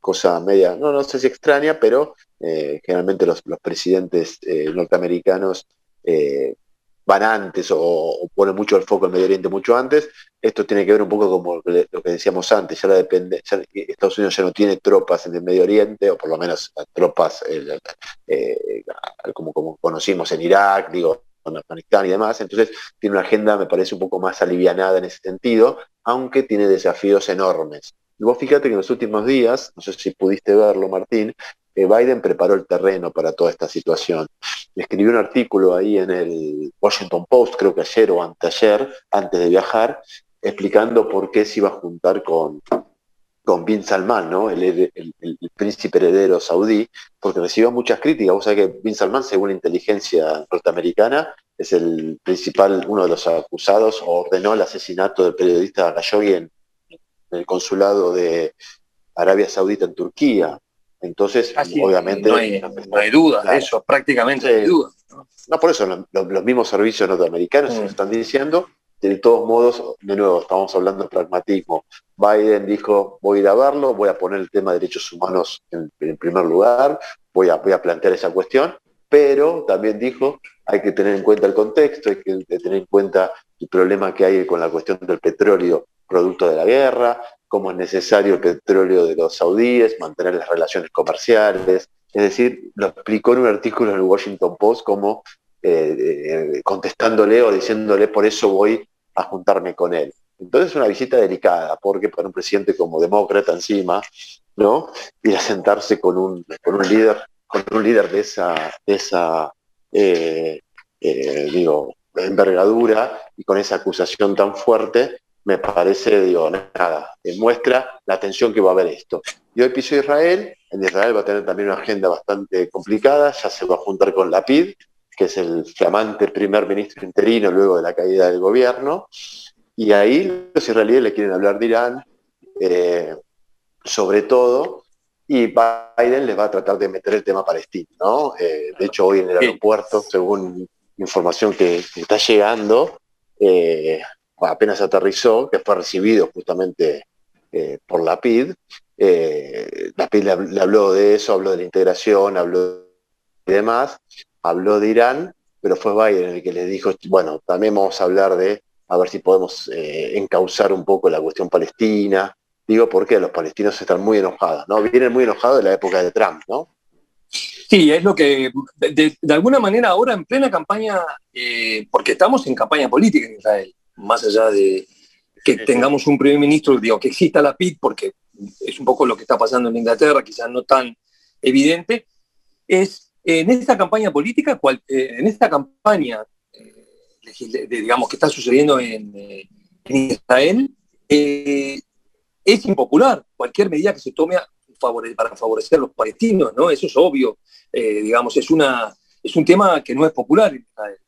Cosa media, no, no sé si extraña, pero eh, generalmente los, presidentes eh, norteamericanos eh, van antes o, ponen mucho el foco en Medio Oriente mucho antes. Esto tiene que ver un poco como lo que decíamos antes, ya, la depende, Estados Unidos ya no tiene tropas en el Medio Oriente, o por lo menos tropas eh, eh, como, conocimos en Irak, digo, en Afganistán y demás, entonces tiene una agenda, me parece, un poco más alivianada en ese sentido, aunque tiene desafíos enormes. Vos fíjate que en los últimos días, no sé si pudiste verlo, Martín, Biden preparó el terreno para toda esta situación. Escribió un artículo ahí en el Washington Post, creo que ayer o anteayer, antes de viajar, explicando por qué se iba a juntar con, con Bin Salman, ¿no? el, príncipe heredero saudí, porque recibió muchas críticas. Vos sabés que Bin Salman, según la inteligencia norteamericana, es el principal, uno de los acusados, ordenó el asesinato del periodista Khashoggi en el consulado de Arabia Saudita en Turquía. Entonces, obviamente... No hay, duda, eso prácticamente no hay duda. ¿no? por eso los mismos servicios norteamericanos mm. están diciendo, de todos modos, de nuevo, estamos hablando de pragmatismo. Biden dijo, voy a ir a verlo, voy a poner el tema de derechos humanos en, primer lugar, voy a, voy a plantear esa cuestión, pero también dijo, hay que tener en cuenta el contexto, hay que tener en cuenta el problema que hay con la cuestión del petróleo producto de la guerra, cómo es necesario el petróleo de los saudíes, mantener las relaciones comerciales. Es decir, lo explicó en un artículo en el Washington Post como eh, eh, contestándole o diciéndole por eso voy a juntarme con él. Entonces es una visita delicada, porque para un presidente como demócrata encima, ¿no? Ir a sentarse con un, con un líder, con un líder de esa, esa eh, digo, envergadura y con esa acusación tan fuerte, me parece, digo, nada, demuestra la atención que va a haber esto. Y hoy piso Israel, en Israel va a tener también una agenda bastante complicada, ya se va a juntar con Lapid, que es el flamante primer ministro interino luego de la caída del gobierno, y ahí los israelíes le quieren hablar de Irán, eh, sobre todo, y Biden les va a tratar de meter el tema palestino, ¿no? Eh, de hecho, hoy en el aeropuerto, según información que, está llegando, eh, apenas aterrizó, que fue recibido justamente eh, por la PID. Eh, la PID le, habló de eso, habló de la integración, habló de demás, habló de Irán, pero fue Biden el que le dijo, bueno, también vamos a hablar de a ver si podemos eh, encauzar un poco la cuestión palestina. Digo porque los palestinos están muy enojados, ¿no? Vienen muy enojados de la época de Trump, ¿no? Sí, es lo que, de, alguna manera ahora en plena campaña, porque estamos en campaña política en Israel, más allá de que tengamos un primer ministro, digo, que exista la PIT, porque es un poco lo que está pasando en Inglaterra, quizás no tan evidente, es en esta campaña política, eh, en esta campaña, eh, digamos, que está sucediendo en, eh, Israel, es impopular cualquier medida que se tome para favorecer a los palestinos, ¿no? Eso es obvio, digamos, es una, es un tema que no es popular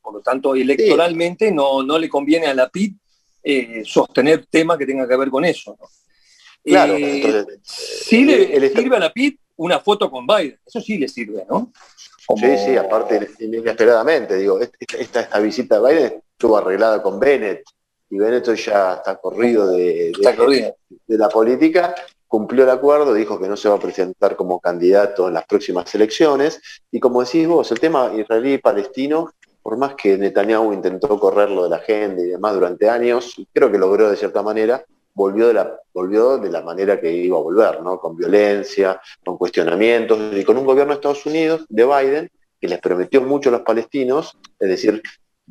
Por lo tanto, electoralmente no, no le conviene a la PIT eh, sostener temas que tengan que ver con eso. Claro, eh, sí le sirve a la PIT una foto con Biden, eso sí le sirve, ¿no? Sí, sí, aparte inesperadamente, digo, esta, esta visita a Biden estuvo arreglada con Bennett y Bennett ya está corrido de, de la política cumplió el acuerdo, dijo que no se va a presentar como candidato en las próximas elecciones, y como decís vos, el tema israelí-palestino, por más que Netanyahu intentó correrlo de la agenda y demás durante años, creo que logró de cierta manera, volvió de la, volvió de la manera que iba a volver, ¿no? con violencia, con cuestionamientos, y con un gobierno de Estados Unidos, de Biden, que les prometió mucho a los palestinos, es decir,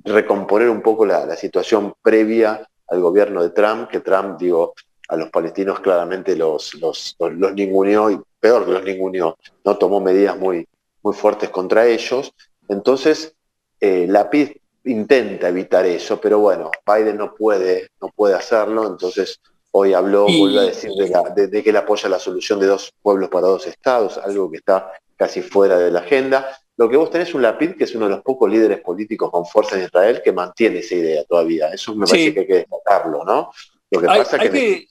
recomponer un poco la, la situación previa al gobierno de Trump, que Trump, digo, a los palestinos claramente los, los, los, ninguneó, y peor que los ninguneó, ¿no? tomó medidas muy, muy fuertes contra ellos. Entonces, eh, la PID intenta evitar eso, pero bueno, Biden no puede, no puede hacerlo, entonces hoy habló, vuelve a decir de, de, que él apoya la solución de dos pueblos para dos estados, algo que está casi fuera de la agenda. Lo que vos tenés es un Lapid, que es uno de los pocos líderes políticos con fuerza en Israel que mantiene esa idea todavía. Eso me parece que hay que destacarlo, ¿no? Hay, que,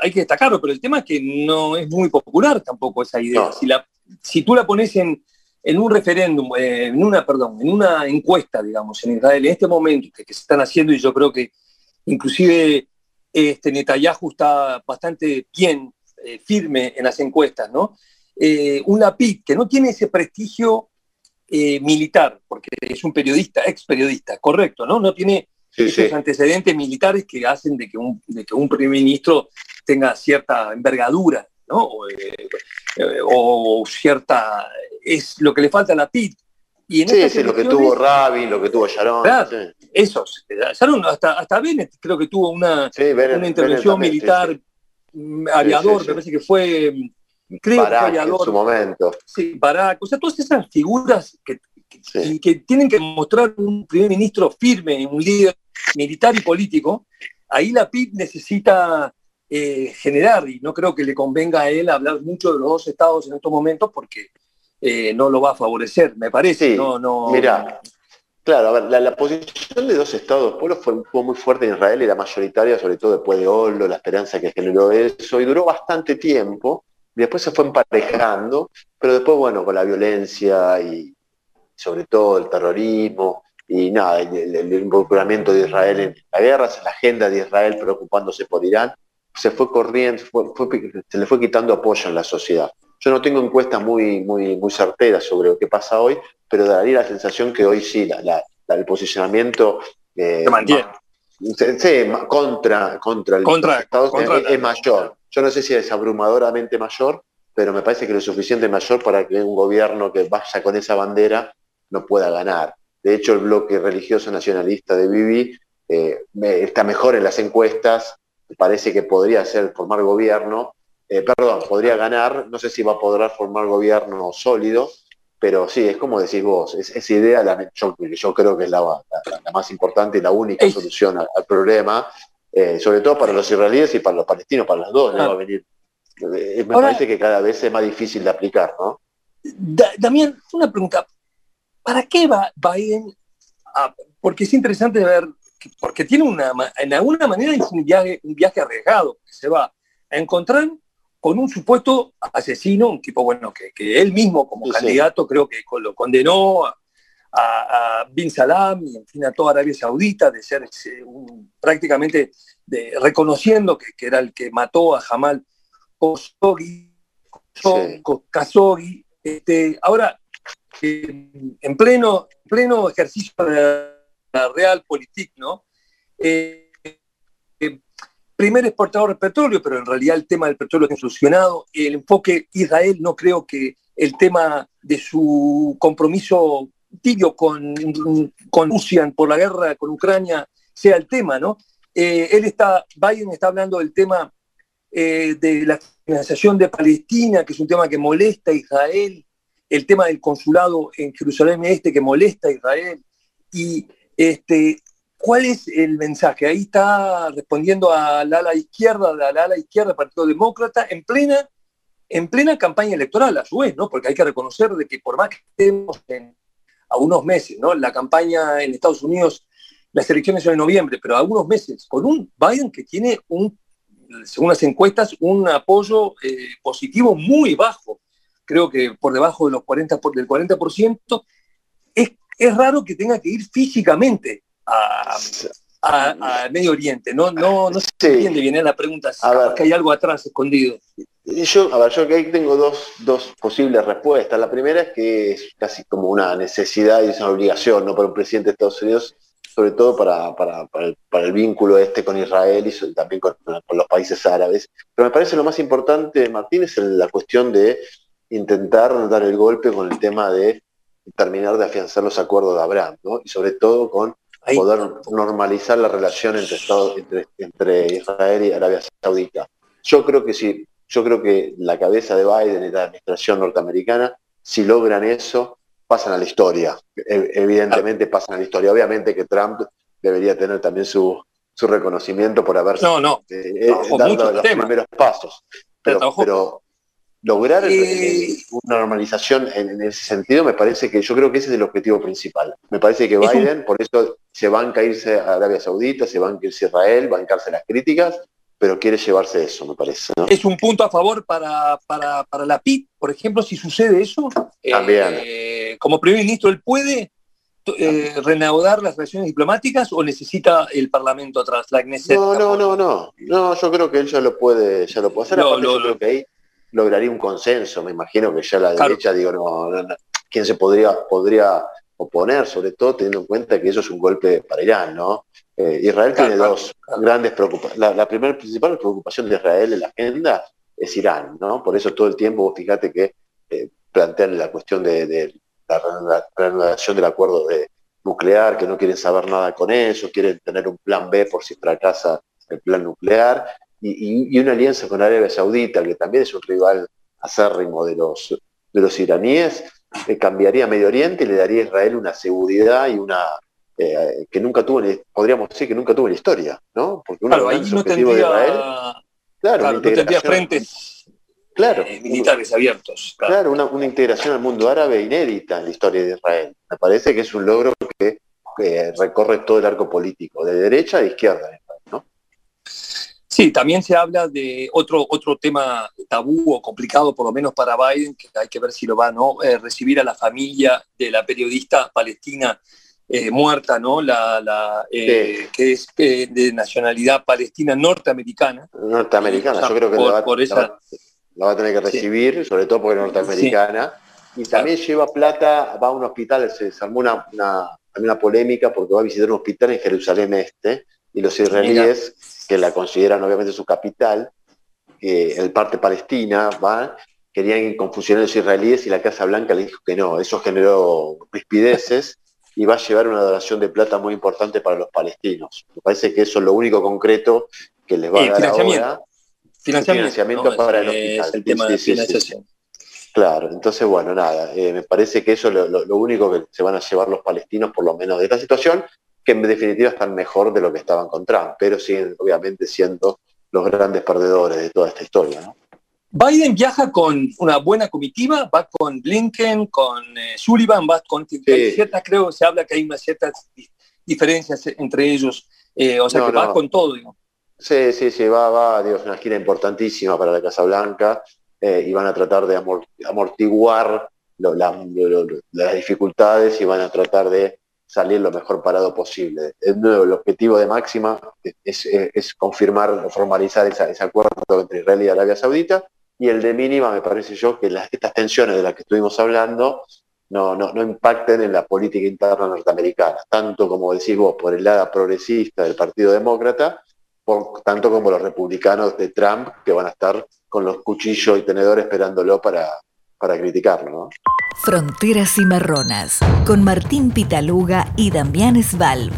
hay, que, destacarlo, pero el tema es que no es muy popular tampoco esa idea. Si, la, si tú la pones en, en un referéndum, eh, en una, perdón, en una encuesta, digamos, en Israel, en este momento que, se están haciendo, y yo creo que inclusive este Netanyahu está bastante bien, eh, firme en las encuestas, ¿no? Eh, un Lapid que no tiene ese prestigio militar, porque es un periodista, ex periodista, correcto, ¿no? No tiene esos antecedentes militares que hacen de que, un, de que un primer ministro tenga cierta envergadura, ¿no? O, eh, cierta... es lo que le falta a la PIT. Y en sí, sí, lo que tuvo Rabin, lo que tuvo Sharon. Claro, esos. Sharon, hasta, hasta Bennett creo que tuvo una, una intervención militar mm, aviador, me parece que fue creo que fue aviador. en su momento. Sí, Barak. O sea, todas esas figuras que, que, tienen que mostrar un primer ministro firme, un líder militar y político, ahí la PIB necesita eh, generar, y no creo que le convenga a él hablar mucho de los dos estados en estos momentos porque eh, no lo va a favorecer, me parece. no, no, mira, claro, la, posición de dos estados pueblos fue, fue, muy fuerte en Israel y la mayoritaria, sobre todo después de Olo, la esperanza que generó eso, y duró bastante tiempo, y después se fue emparejando, pero después, bueno, con la violencia y sobre todo el terrorismo, y nada, el, involucramiento de Israel en la guerra, la agenda de Israel preocupándose por Irán, se fue corriendo, se le fue quitando apoyo en la sociedad. Yo no tengo encuestas muy, muy, muy certeras sobre lo que pasa hoy, pero daría la sensación que hoy sí, la, el posicionamiento eh, se mantiene. Contra, contra el contra, Estados es, mayor. Yo no sé si es abrumadoramente mayor, pero me parece que lo suficiente mayor para que un gobierno que vaya con esa bandera no pueda ganar. De hecho, el bloque religioso nacionalista de Bibi eh, está mejor en las encuestas, parece que podría ser formar gobierno, eh, perdón, podría ganar, no sé si va a poder formar gobierno sólido, pero sí, es como decís vos, esa idea la, yo, yo, creo que es la, más importante y la única solución al, problema, eh, sobre todo para los israelíes y para los palestinos, para los dos, va a venir. me parece que cada vez es más difícil de aplicar, ¿no? También una pregunta, ¿para qué va Biden? porque es interesante ver, porque tiene una, en alguna manera es un viaje, un viaje arriesgado, que se va a encontrar con un supuesto asesino, un tipo, bueno, que, él mismo como candidato creo que lo condenó a, Bin Salam y en fin a toda Arabia Saudita de ser prácticamente de, reconociendo que, era el que mató a Jamal Khashoggi. Este, ahora, en pleno, pleno ejercicio de la realpolitik, ¿no? Eh, eh, primer exportador de petróleo, pero en realidad el tema del petróleo ha solucionado. El enfoque Israel, no creo que el tema de su compromiso tibio con, con Rusia por la guerra con Ucrania sea el tema, ¿no? Eh, él está, Biden está hablando del tema de la financiación de Palestina, que es un tema que molesta a Israel, el tema del consulado en Jerusalén Este que molesta a Israel. Y este, ¿cuál es el mensaje? Ahí está respondiendo al ala izquierda, al ala izquierda del Partido Demócrata, en plena, en plena campaña electoral, a su vez, ¿no? Porque hay que reconocer de que por más que estemos a unos meses, ¿no? La campaña en Estados Unidos, las elecciones son en noviembre, pero a algunos meses, con un Biden que tiene un, según las encuestas, un apoyo eh, positivo muy bajo creo que por debajo de los 40 del 40%, es, es raro que tenga que ir físicamente a, Medio Oriente. No, no, no se entiende bien ¿eh? la pregunta, si que hay algo atrás escondido. Yo, a ver, yo ahí tengo dos, dos, posibles respuestas. La primera es que es casi como una necesidad y es una obligación ¿no? para un presidente de Estados Unidos, sobre todo para, para, el, vínculo este con Israel y también con, con, los países árabes. Pero me parece lo más importante, Martín, es la cuestión de intentar dar el golpe con el tema de terminar de afianzar los acuerdos de Abraham, ¿no? Y sobre todo con poder normalizar la relación entre, entre, Israel y Arabia Saudita. Yo creo que sí, yo creo que la cabeza de Biden y la administración norteamericana, si logran eso, pasan a la historia. Evidentemente pasan a la historia. Obviamente que Trump debería tener también su, reconocimiento por haber no, no. Eh, eh, dado los primeros pasos. Pero, pero, lograr eh, una normalización en, ese sentido, me parece que yo creo que ese es el objetivo principal. Me parece que Biden, por eso se van a irse a Arabia Saudita, se van a irse a Israel, bancarse las críticas, pero quiere llevarse eso, me parece. Es un punto a favor para, para, la PIT, por ejemplo, si sucede eso. También. Eh, como primer ministro, ¿él puede eh, reanudar las relaciones diplomáticas o necesita el Parlamento atrás? La no, no, no, no, no. yo creo que él ya lo puede, ya lo puede hacer. yo creo que ahí lograría un consenso. Me imagino que ya la derecha, digo, no, ¿quién se podría, podría oponer? Sobre todo teniendo en cuenta que eso es un golpe para Irán, ¿no? Eh, Israel tiene dos grandes preocupaciones. La, primera principal preocupación de Israel en la agenda es Irán, ¿no? Por eso todo el tiempo, fíjate que eh, plantean la cuestión de, la reanudación del acuerdo de nuclear, que no quieren saber nada con eso, quieren tener un plan B por si fracasa el plan nuclear, y, una alianza con Arabia Saudita, que también es un rival acérrimo de los, de los iraníes, eh, cambiaría Medio Oriente y le daría a Israel una seguridad y una eh, que nunca tuvo, podríamos decir que nunca tuvo en la historia, ¿no? Porque uno de los objetivos de Israel, claro, no tendría frentes claro, eh, militares abiertos. Claro, una, integración al mundo árabe inédita en la historia de Israel. Me parece que es un logro que recorre todo el arco político, de derecha a izquierda. Sí, también se habla de otro, otro tema tabú o complicado, por lo menos para Biden, que hay que ver si lo va a ¿no? Eh, recibir a la familia de la periodista palestina eh, muerta, ¿no? La, eh, que es de nacionalidad palestina norteamericana. Norteamericana, yo creo que la, va, a tener que recibir, sobre todo porque es norteamericana. Y también lleva plata, va a un hospital, se armó una, hay una polémica porque va a visitar un hospital en Jerusalén Este y los israelíes, que la consideran obviamente su capital, que el parte palestina, va, querían confusionar a los israelíes y la Casa Blanca le dijo que no, eso generó rispideces y va a llevar una donación de plata muy importante para los palestinos. Me parece que eso es lo único concreto que les va a dar ahora. Financiamiento, para el hospital. el tema de financiación. Claro, entonces, bueno, nada, eh, me parece que eso es lo, único que se van a llevar los palestinos, por lo menos de esta situación, que en definitiva están mejor de lo que estaban con Trump, pero siguen obviamente siendo los grandes perdedores de toda esta historia. ¿no? Biden viaja con una buena comitiva, va con Blinken, con eh, Sullivan, va con ciertas, creo, se habla que hay unas ciertas diferencias entre ellos, eh, o sea que va con todo, digo. Sí, sí, sí, va, va, Dios, una gira importantísima para la Casa Blanca eh, y van a tratar de amortiguar las dificultades y van a tratar de salir lo mejor parado posible. El, objetivo de máxima es, confirmar, formalizar ese acuerdo entre Israel y Arabia Saudita y el de mínima me parece yo que estas tensiones de las que estuvimos hablando no, no, impacten en la política interna norteamericana, tanto como decís vos, por el lado progresista del Partido Demócrata, tanto como los republicanos de Trump, que van a estar con los cuchillos y tenedores esperándolo para, para criticarlo. Fronteras y Marronas, con Martín Pitaluga y Damián Svalb.